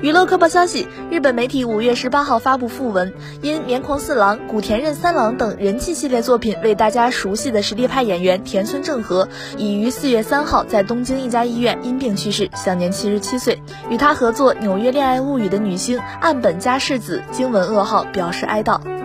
娱乐科报消息：日本媒体五月十八号发布讣文，因《绵狂四郎》《古田任三郎》等人气系列作品为大家熟悉的实力派演员田村正和，已于四月三号在东京一家医院因病去世，享年七十七岁。与他合作《纽约恋爱物语》的女星岸本加世子经闻噩耗，表示哀悼。